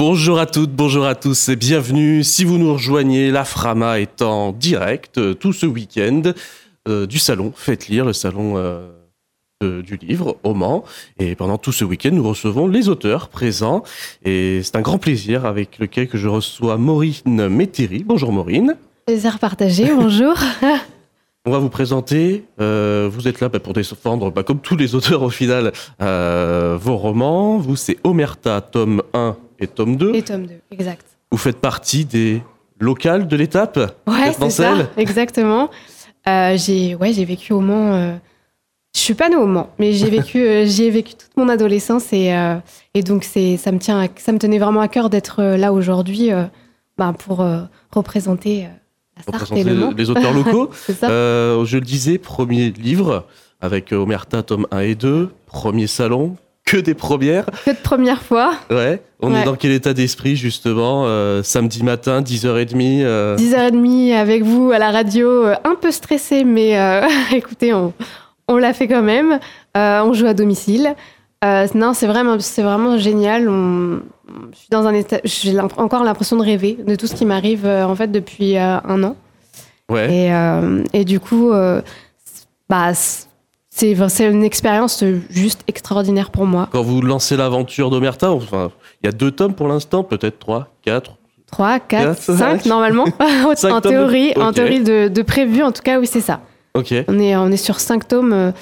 Bonjour à toutes, bonjour à tous et bienvenue. Si vous nous rejoignez, la Frama est en direct euh, tout ce week-end euh, du salon Faites lire, le salon euh, de- du livre au Mans. Et pendant tout ce week-end, nous recevons les auteurs présents. Et c'est un grand plaisir avec lequel que je reçois Maureen Métairie. Bonjour Maureen. Plaisir partagé, bonjour. On va vous présenter. euh, vous êtes là bah, pour défendre, bah, comme tous les auteurs au final, vos romans. Vous, c'est Omerta, tome 1 et tome 2. Et tome 2, exact. Vous faites partie des locales de l'étape Ouais, c'est ça, exactement. Euh, j'ai ouais, j'ai vécu au Mans. euh, je suis pas née au Mans, mais j'ai vécu, euh, j'y ai vécu toute mon adolescence et, euh, et donc c'est, ça me tient, à- ça me tenait vraiment à cœur d'être là aujourd'hui, bah, pour représenter la Sarthe et représenter le Mans. les auteurs locaux. Je le disais, premier livre avec Omerta, tome 1 et 2. Premier salon, que des premières. Que de première fois. Ouais. On Ouais. est dans quel état d'esprit justement euh, Samedi matin, 10h30. euh, 10h30 avec vous à la radio, euh, un peu stressé, mais euh, écoutez, on, on l'a fait quand même. Euh, on joue à domicile. Euh, non, c'est vraiment, c'est vraiment génial. On, je suis dans un état, j'ai encore l'impression de rêver de tout ce qui m'arrive euh, en fait depuis euh, un an. Ouais. Et, euh, et du coup, euh, bah, c'est, une expérience juste extraordinaire pour moi. Quand vous lancez l'aventure d'Omerta, enfin, il y a deux tomes pour l'instant, peut-être trois, quatre. 3, 4, Quatre, 5 cinq. normalement. Cinq en théorie, en théorie de, de prévu, en tout cas, oui, c'est ça. Ok. On est, on est sur cinq tomes euh,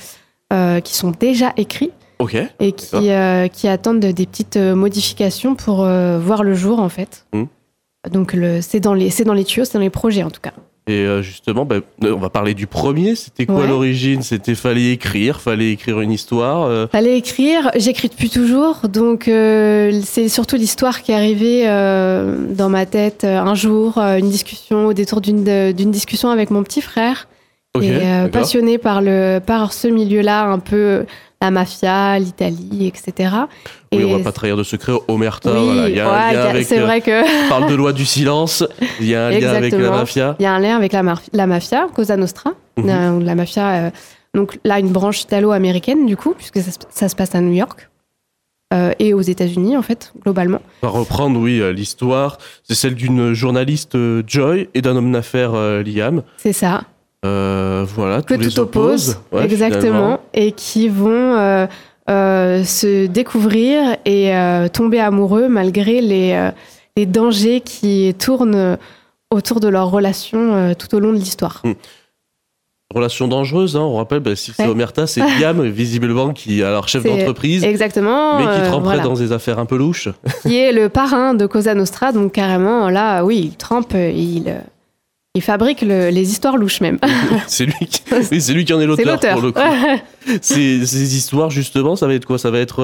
euh, qui sont déjà écrits Ok. et qui, euh, qui attendent de- des petites modifications pour euh, voir le jour, en fait. Mm. Donc, le- c'est dans, les- c'est dans les tuyaux, c'est dans les projets, en tout cas. Et euh, justement, ben, euh, on va parler du premier. C'était quoi Ouais. l'origine? C'était fallait écrire, fallait écrire une histoire. euh, Fallait écrire, j'écris depuis toujours, donc euh, c'est surtout l'histoire qui est arrivée euh, dans ma tête un jour, une discussion, au détour d'une discussion avec mon petit frère, et passionné par, le, par ce milieu-là, un peu la mafia, l'Italie, etc. Oui, Et on va pas trahir de secret. Omerta, Oui, voilà, il y a un ouais, lien avec. c'est euh, vrai que on parle de loi du silence. Il y a un lien avec la Exactement. mafia. il y a un lien avec la, la mafia, Cosa Nostra, Mhm. Euh, la mafia. euh, donc là, une branche italo-américaine du coup, puisque ça, se- ça se passe à New York euh, et aux États-Unis en fait, globalement. On va reprendre, oui, euh, l'histoire. C'est celle d'une journaliste euh, Joy et d'un homme d'affaires euh, Liam. C'est ça. Euh, voilà, que tous les tout oppose, Ouais, exactement, finalement. et qui vont euh, euh, se découvrir et euh, tomber amoureux malgré les, euh, les dangers qui tournent autour de leur relation tout au long de l'histoire. Relation dangereuse, hein, on rappelle, bah, si c'est Ouais. Omerta, c'est Liam, visiblement, qui est alors chef d'entreprise, Exactement. mais qui euh, tremperait voilà. dans des affaires un peu louches. Qui est le parrain de Cosa Nostra, donc carrément, là, oui, il trempe, il, il fabrique le- les histoires louches même. c'est lui, qui... oui, c'est lui qui en est l'auteur pour le coup. ces, ces histoires, justement, ça va être quoi? Ça va être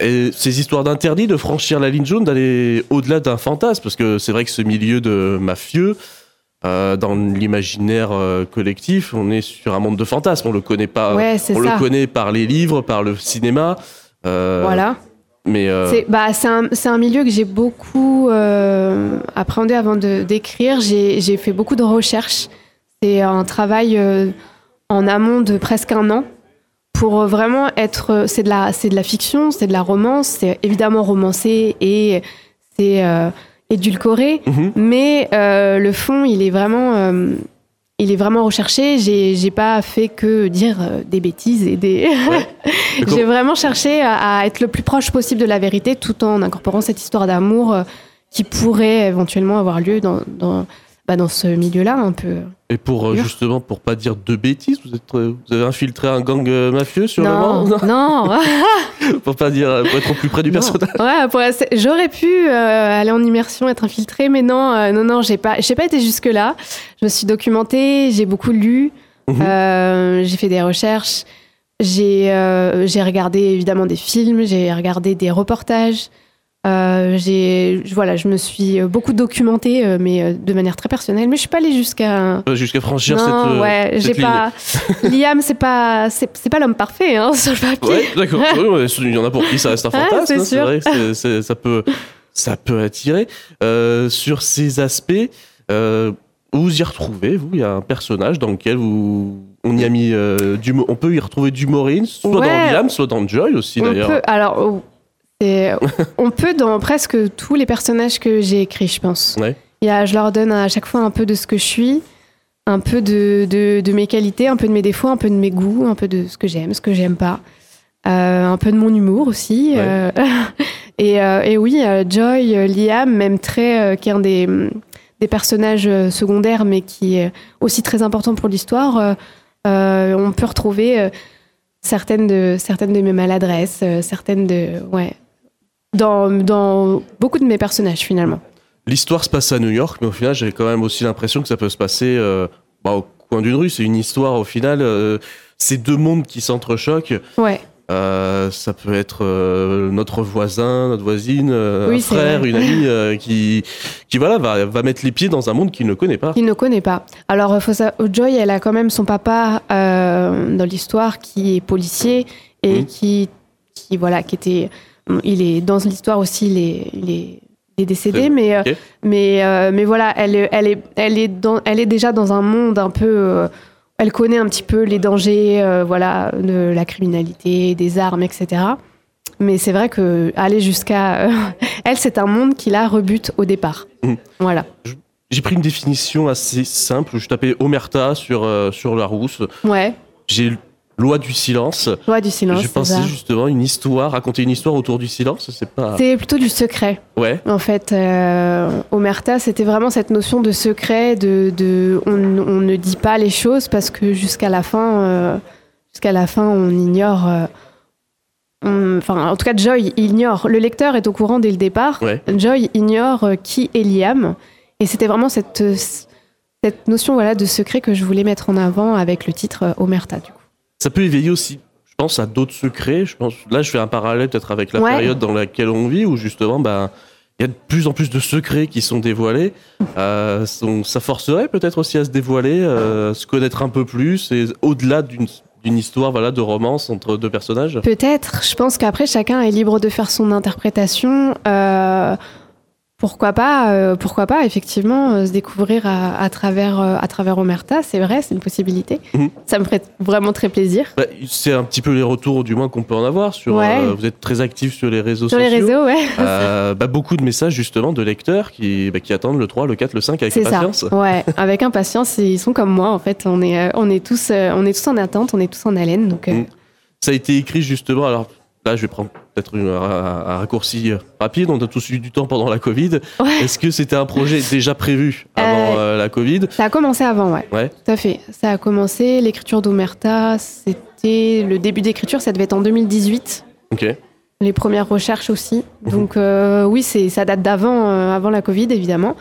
euh, ces histoires d'interdit, de franchir la ligne jaune, d'aller au-delà d'un fantasme, parce que c'est vrai que ce milieu de mafieux, euh, dans l'imaginaire euh, collectif, on est sur un monde de fantasmes. On le connaît pas. ouais, on ça. le connaît par les livres, par le cinéma. euh, Voilà. Mais euh, C'est bah, c'est un, c'est un milieu que j'ai beaucoup euh, appréhendé avant de- d'écrire. J'ai j'ai fait beaucoup de recherches. C'est un travail euh, en amont de presque un an pour vraiment être. C'est de, la- c'est de la fiction, c'est de la romance, c'est évidemment romancé et c'est édulcoré. mhm. Mais le fond, il est vraiment, il est vraiment recherché. J'ai, j'ai pas fait que dire euh, des bêtises et des. J'ai vraiment cherché à, à être le plus proche possible de la vérité, tout en incorporant cette histoire d'amour euh, qui pourrait éventuellement avoir lieu dans, dans, bah, dans ce milieu-là un peu. Et pour euh, Dur. justement, pour pas dire de bêtises, vous, êtes, euh, vous avez infiltré un gang euh, mafieux sur non, le Mans non. Pour pas dire, pour être au plus près du Non. personnage. Ouais, j'aurais pu euh, aller en immersion, être infiltrée, mais non, euh, non, non, j'ai pas, j'ai pas été jusque là. Je me suis documentée, j'ai beaucoup lu, Mhm. euh, j'ai fait des recherches, j'ai, j'ai regardé évidemment des films, j'ai regardé des reportages. Euh, j'ai, voilà, je me suis beaucoup documentée, euh, mais euh, de manière très personnelle. Mais je suis pas allée jusqu'à. Euh, Jusqu'à franchir non, cette, euh, ouais, cette j'ai ligne. pas. Liam, c'est pas, c'est, pas l'homme parfait hein, sur le papier. Ouais, d'accord. Il y en a pour qui ça reste un Ah, fantasme. c'est hein, c'est sûr. vrai que ça, peut, ça peut attirer. Euh, sur ces aspects, euh, vous y retrouvez, vous, il y a un personnage dans lequel vous, on y a mis euh, du, on peut y retrouver du Maureen, soit Ouais. dans Liam, soit dans Joy aussi d'ailleurs. alors, on peut dans presque tous les personnages que j'ai écrits, je pense. Ouais. Il y a, je leur donne à chaque fois un peu de ce que je suis, un peu de, de, de mes qualités, un peu de mes défauts, un peu de mes goûts, un peu de ce que j'aime, ce que j'aime pas. Euh, un peu de mon humour aussi. Ouais. euh, et, euh, et oui, Joy, Liam, même très, qui est un des, des personnages secondaires, mais qui est aussi très important pour l'histoire, on peut retrouver certaines, de, certaines de mes maladresses, certaines de. Ouais. Dans, dans beaucoup de mes personnages, finalement. L'histoire se passe à New York, mais au final, j'ai quand même aussi l'impression que ça peut se passer euh, bah, au coin d'une rue. C'est une histoire, au final, euh, c'est deux mondes qui s'entrechoquent. Ouais. Euh, ça peut être euh, notre voisin, notre voisine, Oui, un frère, vrai. une amie qui, qui voilà, va, va mettre les pieds dans un monde qu'il ne connaît pas. Il ne connaît pas. Alors, faut sa- Joy, elle a quand même son papa dans l'histoire qui est policier et Mhm. qui, qui, voilà, qui était. Il est dans l'histoire aussi, il est, il est, il est décédé, mais, euh, mais, euh, mais voilà, elle, est- elle, est, elle, est dans, elle est déjà dans un monde un peu. euh, elle connaît un petit peu les dangers, euh, voilà, de la criminalité, des armes, etc. Mais c'est vrai que aller jusqu'à elle, c'est un monde qui la rebute au départ. Mhm. Voilà. J'ai pris une définition assez simple. Je tapais Omerta sur, euh, sur la rousse. Ouais. J'ai loi du silence. Loi du silence. Pensé ça. justement une histoire, raconter une histoire autour du silence. C'est pas. C'est plutôt du secret. Ouais. En fait, euh, Omerta, c'était vraiment cette notion de secret, de, de on, on ne dit pas les choses parce que jusqu'à la fin, euh, jusqu'à la fin, on ignore. euh, on- Enfin, en tout cas, Joy ignore. Le lecteur est au courant dès le départ. Ouais. Joy ignore qui est Liam, et c'était vraiment cette cette notion voilà de secret que je voulais mettre en avant avec le titre Omerta. Du coup. Ça peut éveiller aussi, je pense, à d'autres secrets. Je pense, là, je fais un parallèle peut-être avec la Ouais. période dans laquelle on vit, où justement, ben, il y a de plus en plus de secrets qui sont dévoilés. Euh, ça forcerait peut-être aussi à se dévoiler, euh, se connaître un peu plus, et au-delà d'une d'une histoire, voilà, de romance entre deux personnages. Peut-être. Je pense qu'après, chacun est libre de faire son interprétation. Euh, pourquoi pas, euh, pourquoi pas, effectivement, euh, se découvrir à, à travers, euh, à travers Omerta. C'est vrai, c'est une possibilité. Mhm. Ça me ferait vraiment très plaisir. Bah, c'est un petit peu les retours, du moins, qu'on peut en avoir. Sur, Ouais. vous êtes très actif sur les réseaux Sur sociaux. les réseaux, ouais. Bah, beaucoup de messages justement de lecteurs qui, bah, qui attendent le 3, le 4, le 5 avec C'est ça. impatience. Ouais, avec impatience. Ils sont comme moi, en fait. On est, on est tous, on est tous en attente, on est tous en haleine. Donc, Mhm. Ça a été écrit justement, alors là je vais prendre peut-être un, un raccourci rapide, on a tous eu du temps pendant la Covid. ouais. Est-ce que c'était un projet déjà prévu avant euh, la Covid? Ça a commencé avant, ouais. Ouais. Tout à fait. Ça a commencé. L'écriture d'Omerta, c'était le début d'écriture, ça devait être en 2018. Ok. Les premières recherches aussi. Mhm. Donc euh, oui, c'est ça date d'avant euh, avant la Covid évidemment.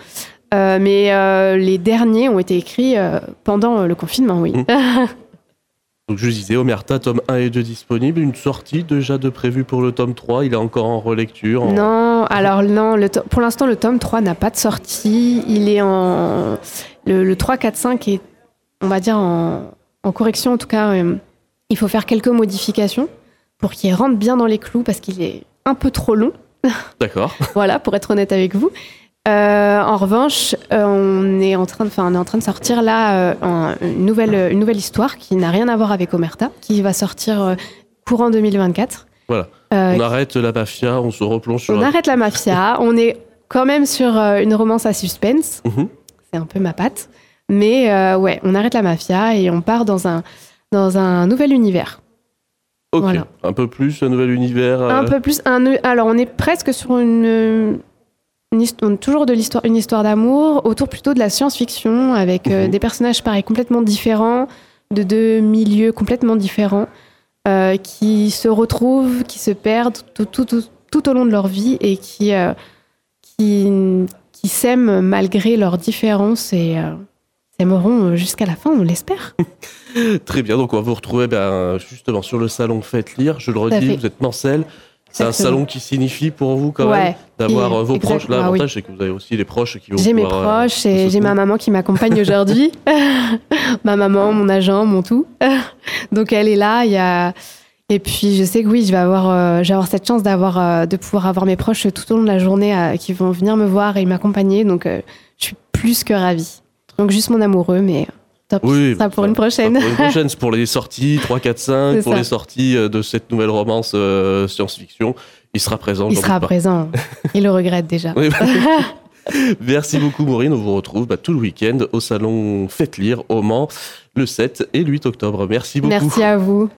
Euh, mais euh, les derniers ont été écrits euh, pendant euh, le confinement, oui. Mhm. Donc je disais, Omerta, tome 1 et 2 disponibles, une sortie déjà de prévue pour le tome 3, il est encore en relecture. en- Non, alors non, le to- pour l'instant le tome 3 n'a pas de sortie. Il est en le, le 3, 4, 5 est, on va dire en, en correction en tout cas. euh, il faut faire quelques modifications pour qu'il rentre bien dans les clous parce qu'il est un peu trop long. D'accord. voilà, pour être honnête avec vous. Euh, en revanche, euh, on est en train de, enfin, on est en train de sortir là euh, un- une nouvelle, une nouvelle histoire qui n'a rien à voir avec Omerta, qui va sortir courant 2024. Voilà. On arrête la mafia, on se replonge sur... on arrête la mafia. on est quand même sur une romance à suspense. Mhm. C'est un peu ma patte. Mais euh, ouais, on arrête la mafia et on part dans un, dans un nouvel univers. Ok. Voilà. Un peu plus, un nouvel univers. euh, Un peu plus. Un, alors, on est presque sur une. Une toujours de l'histoire, une histoire d'amour, autour plutôt de la science-fiction, avec euh, Mhm. des personnages pareils complètement différents, de deux milieux complètement différents, euh, qui se retrouvent, qui se perdent tout, tout, tout, tout au long de leur vie et qui, euh, qui, qui s'aiment malgré leurs différences et s'aimeront jusqu'à la fin, on l'espère. Très bien, donc on va vous retrouver ben, justement sur le salon Faites Lire. Je le redis, vous êtes Mancel. C'est un salon qui signifie pour vous quand même d'avoir euh, vos proches. bah L'avantage, oui. c'est que vous avez aussi les proches qui vont J'ai mes euh, proches et j'ai ma maman qui m'accompagne aujourd'hui. ma maman, mon agent, mon tout. Donc elle est là. Il y a... Et puis je sais que oui, je vais avoir, euh, je vais avoir cette chance d'avoir, euh, de pouvoir avoir mes proches tout au long de la journée qui vont venir me voir et m'accompagner. Donc je suis plus que ravie. Donc juste mon amoureux, mais top. Oui, ça pour une prochaine. Pour une prochaine, c'est pour les sorties 3, 4, 5, C'est pour ça. les sorties euh, de cette nouvelle romance euh, science-fiction. Il sera présent. Il sera présent. Il le regrette déjà. Oui, bah, Merci beaucoup Maureen, on vous retrouve bah, tout le week-end au salon Faites Lire au Mans le 7 et le 8 octobre. Merci beaucoup. Merci à vous.